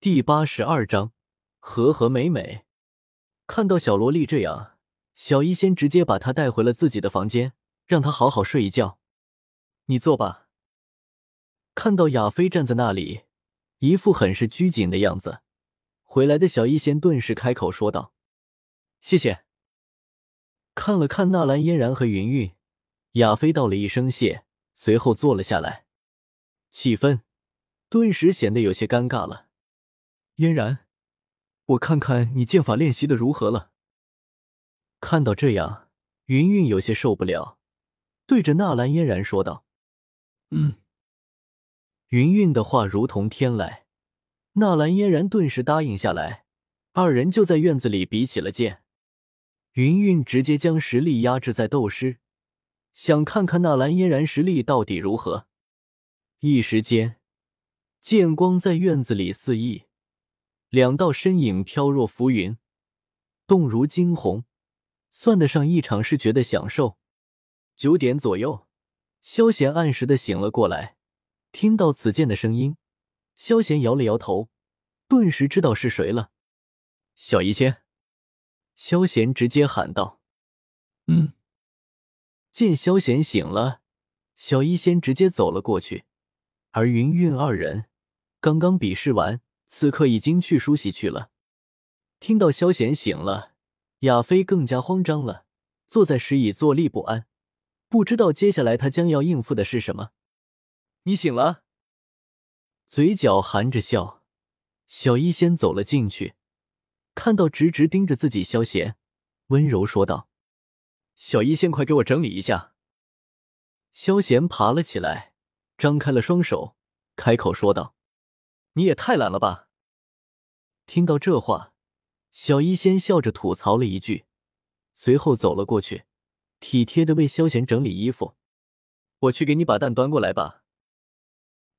第八十二章和和美美。看到小萝莉这样，小医仙直接把她带回了自己的房间，让她好好睡一觉。你坐吧。看到亚飞站在那里，一副很是拘谨的样子，回来的小医仙顿时开口说道：“谢谢。”看了看纳兰嫣然和云云，亚飞道了一声谢，随后坐了下来，气氛顿时显得有些尴尬了。嫣然，我看看你剑法练习的如何了。看到这样，云云有些受不了，对着纳兰嫣然说道：“嗯。”云云的话如同天籁，纳兰嫣然顿时答应下来。二人就在院子里比起了剑，云云直接将实力压制在斗师，想看看纳兰嫣然实力到底如何。一时间，剑光在院子里四溢。两道身影飘若浮云，动如惊鸿，算得上一场视觉的享受。九点左右，萧贤按时的醒了过来，听到此剑的声音，萧贤摇了摇头，顿时知道是谁了。小医仙，萧贤直接喊道：“嗯。”见萧贤醒了，小医仙直接走了过去，而云韵二人刚刚比试完。此刻已经去梳洗去了。听到萧贤醒了，亚飞更加慌张了，坐在石椅坐立不安，不知道接下来他将要应付的是什么。你醒了，嘴角含着笑，小医仙走了进去，看到直直盯着自己萧贤，温柔说道：“小医仙，快给我整理一下。”萧贤爬了起来，张开了双手，开口说道。你也太懒了吧！听到这话，小医仙笑着吐槽了一句，随后走了过去，体贴的为萧贤整理衣服。我去给你把蛋端过来吧。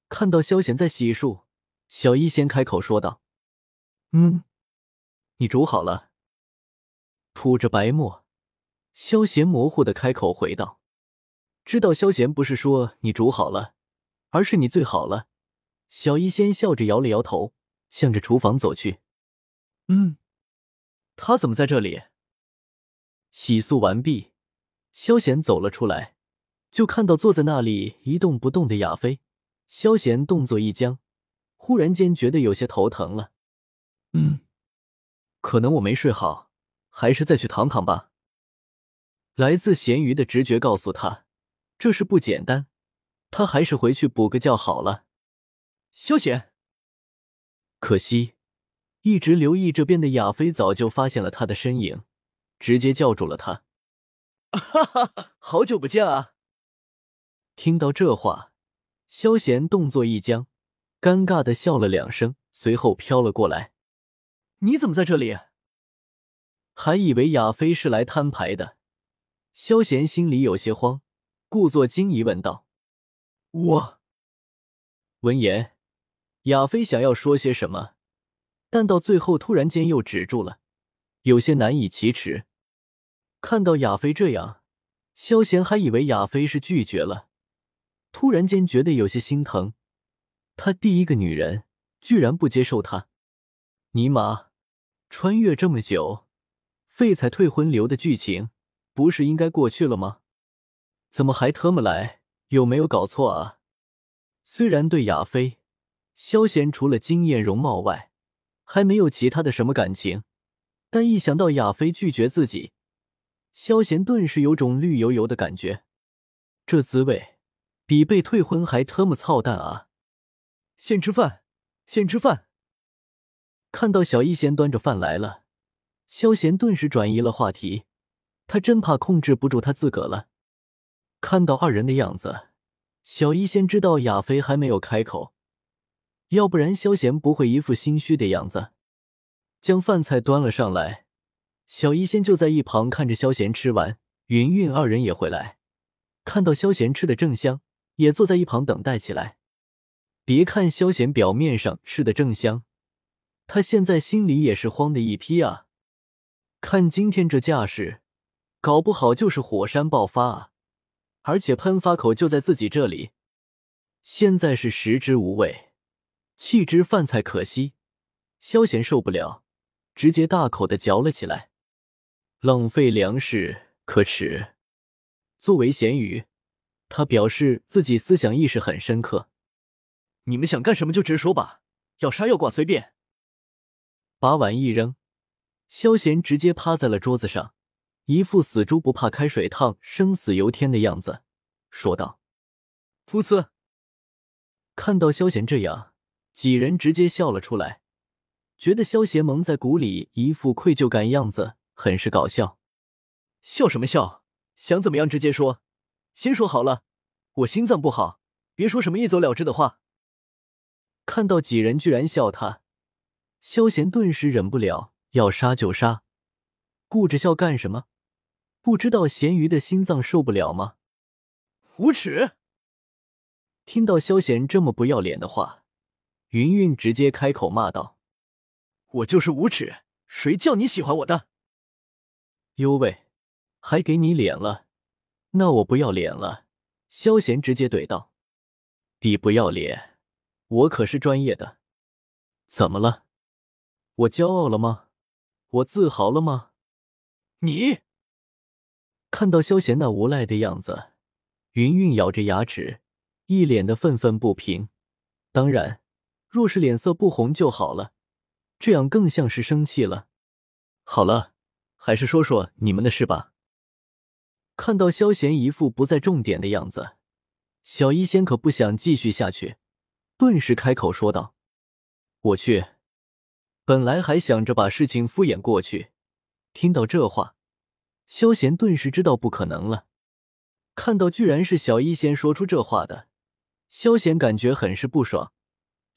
看到萧贤在洗漱，小医仙开口说道：“嗯，你煮好了。”吐着白沫，萧贤模糊的开口回道：“知道萧贤不是说你煮好了，而是你最好了。”小医仙笑着摇了摇头，向着厨房走去。嗯，他怎么在这里？洗漱完毕，萧贤走了出来，就看到坐在那里一动不动的亚飞。萧贤动作一僵，忽然间觉得有些头疼了。嗯，可能我没睡好，还是再去躺躺吧。来自咸鱼的直觉告诉他，这事不简单，他还是回去补个觉好了。萧贤，可惜，一直留意这边的亚飞早就发现了他的身影，直接叫住了他。哈哈，好久不见啊！听到这话，萧贤动作一僵，尴尬的笑了两声，随后飘了过来。你怎么在这里？还以为亚飞是来摊牌的，萧贤心里有些慌，故作惊疑问道：“我。”闻言。亚飞想要说些什么，但到最后突然间又止住了，有些难以启齿。看到亚飞这样，萧贤还以为亚飞是拒绝了，突然间觉得有些心疼。他第一个女人居然不接受他，尼玛！穿越这么久，废材退婚流的剧情不是应该过去了吗？怎么还特么来？有没有搞错啊？虽然对亚飞。萧贤除了惊艳容貌外，还没有其他的什么感情，但一想到亚飞拒绝自己，萧贤顿时有种绿油油的感觉，这滋味比被退婚还特么操蛋啊！先吃饭，先吃饭。看到小一贤端着饭来了，萧贤顿时转移了话题，他真怕控制不住他自个了。看到二人的样子，小一仙知道亚飞还没有开口。要不然，萧贤不会一副心虚的样子，将饭菜端了上来。小医仙就在一旁看着萧贤吃完。云韵二人也回来，看到萧贤吃的正香，也坐在一旁等待起来。别看萧贤表面上吃的正香，他现在心里也是慌的一批啊！看今天这架势，搞不好就是火山爆发啊！而且喷发口就在自己这里，现在是食之无味。弃之饭菜可惜，萧贤受不了，直接大口的嚼了起来。浪费粮食，可耻！作为咸鱼，他表示自己思想意识很深刻。你们想干什么就直说吧，要杀要剐随便。把碗一扔，萧贤直接趴在了桌子上，一副死猪不怕开水烫、生死由天的样子，说道：“噗呲！”看到萧贤这样，几人直接笑了出来，觉得萧贤蒙在鼓里，一副愧疚感样子，很是搞笑。笑什么笑？想怎么样直接说，先说好了，我心脏不好，别说什么一走了之的话。看到几人居然笑他，萧贤顿时忍不了，要杀就杀，顾着笑干什么？不知道咸鱼的心脏受不了吗？无耻！听到萧贤这么不要脸的话，云云直接开口骂道：“我就是无耻，谁叫你喜欢我的？”哟喂，还给你脸了？那我不要脸了！萧贤直接怼道：“你不要脸，我可是专业的。怎么了？我骄傲了吗？我自豪了吗？你看到萧贤那无赖的样子，云云咬着牙齿。一脸的愤愤不平，当然，若是脸色不红就好了，这样更像是生气了。好了，还是说说你们的事吧。看到萧贤一副不在重点的样子，小医仙可不想继续下去，顿时开口说道：“我去。”本来还想着把事情敷衍过去，听到这话，萧贤顿时知道不可能了。看到居然是小医仙说出这话的。萧贤感觉很是不爽，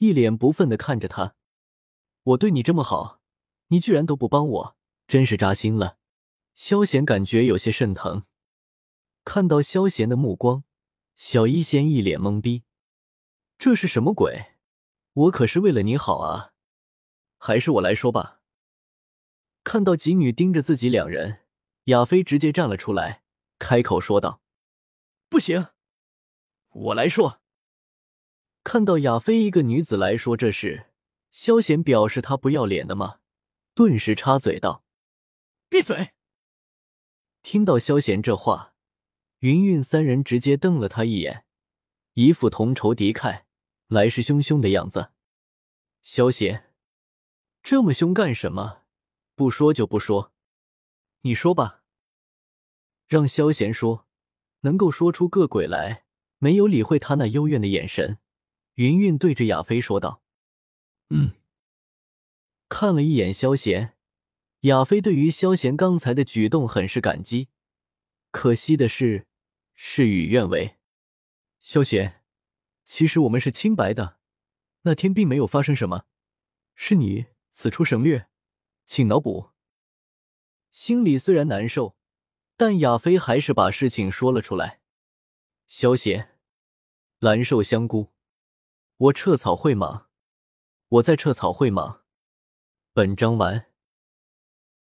一脸不忿的看着他：“我对你这么好，你居然都不帮我，真是扎心了。”萧贤感觉有些肾疼。看到萧贤的目光，小医仙一脸懵逼：“这是什么鬼？我可是为了你好啊！还是我来说吧。”看到几女盯着自己两人，亚飞直接站了出来，开口说道：“不行，我来说。”看到亚飞一个女子来说这事，萧贤表示他不要脸的吗？顿时插嘴道：“闭嘴！”听到萧贤这话，云云三人直接瞪了他一眼，一副同仇敌忾、来势汹汹的样子。萧贤，这么凶干什么？不说就不说，你说吧。让萧贤说，能够说出个鬼来，没有理会他那幽怨的眼神。云云对着亚飞说道：“嗯。”看了一眼萧贤，亚飞对于萧贤刚才的举动很是感激。可惜的是，事与愿违。萧贤，其实我们是清白的，那天并没有发生什么，是你此处省略，请脑补。心里虽然难受，但亚飞还是把事情说了出来。萧贤，蓝瘦香菇。我撤草会吗，我在撤草会吗。本章完。